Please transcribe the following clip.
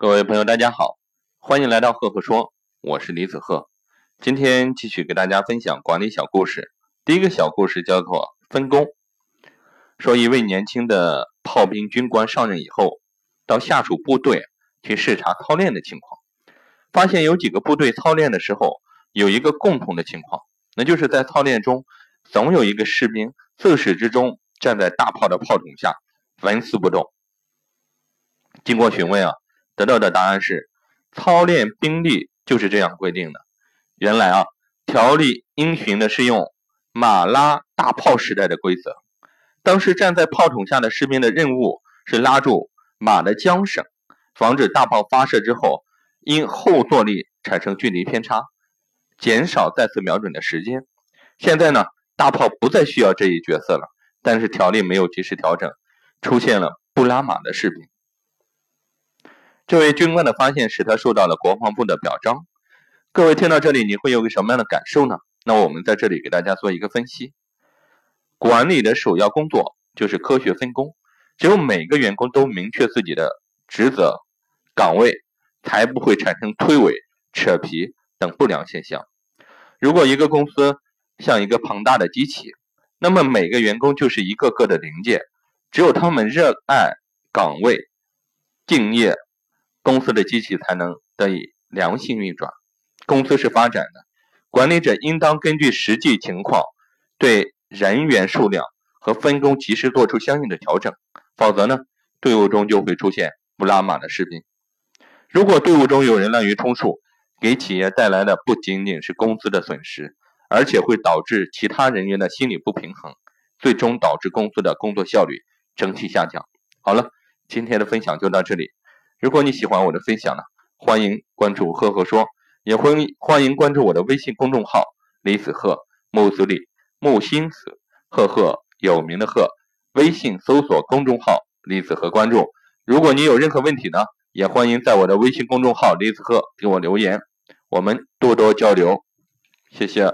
各位朋友，大家好，欢迎来到赫赫说，我是李子赫。今天继续给大家分享管理小故事。第一个小故事叫做分工。说一位年轻的炮兵军官上任以后，到下属部队去视察操练的情况，发现有几个部队操练的时候有一个共同的情况，那就是在操练中总有一个士兵自始至终站在大炮的炮筒下纹丝不动。经过询问啊。得到的答案是，操练兵力就是这样规定的。原来啊，条例应循的是用马拉大炮时代的规则。当时站在炮筒下的士兵的任务是拉住马的缰绳，防止大炮发射之后因后坐力产生距离偏差，减少再次瞄准的时间。现在呢，大炮不再需要这一角色了，但是条例没有及时调整，出现了不拉马的士兵。这位军官的发现使他受到了国防部的表彰。各位听到这里，你会有个什么样的感受呢？那我们在这里给大家做一个分析。管理的首要工作就是科学分工，只有每个员工都明确自己的职责岗位，才不会产生推诿、扯皮等不良现象。如果一个公司像一个庞大的机器，那么每个员工就是一个个的零件，只有他们热爱岗位、敬业。公司的机器才能得以良性运转。公司是发展的，管理者应当根据实际情况，对人员数量和分工及时做出相应的调整。否则呢，队伍中就会出现不拉马的士兵。如果队伍中有人滥竽充数，给企业带来的不仅仅是工资的损失，而且会导致其他人员的心理不平衡，最终导致公司的工作效率整体下降。好了，今天的分享就到这里。如果你喜欢我的分享呢，欢迎关注“赫赫说”，也欢迎欢迎关注我的微信公众号“李子赫木子李木心子赫赫有名的赫”。微信搜索公众号“李子赫”关注。如果你有任何问题呢，也欢迎在我的微信公众号“李子赫”给我留言，我们多多交流。谢谢。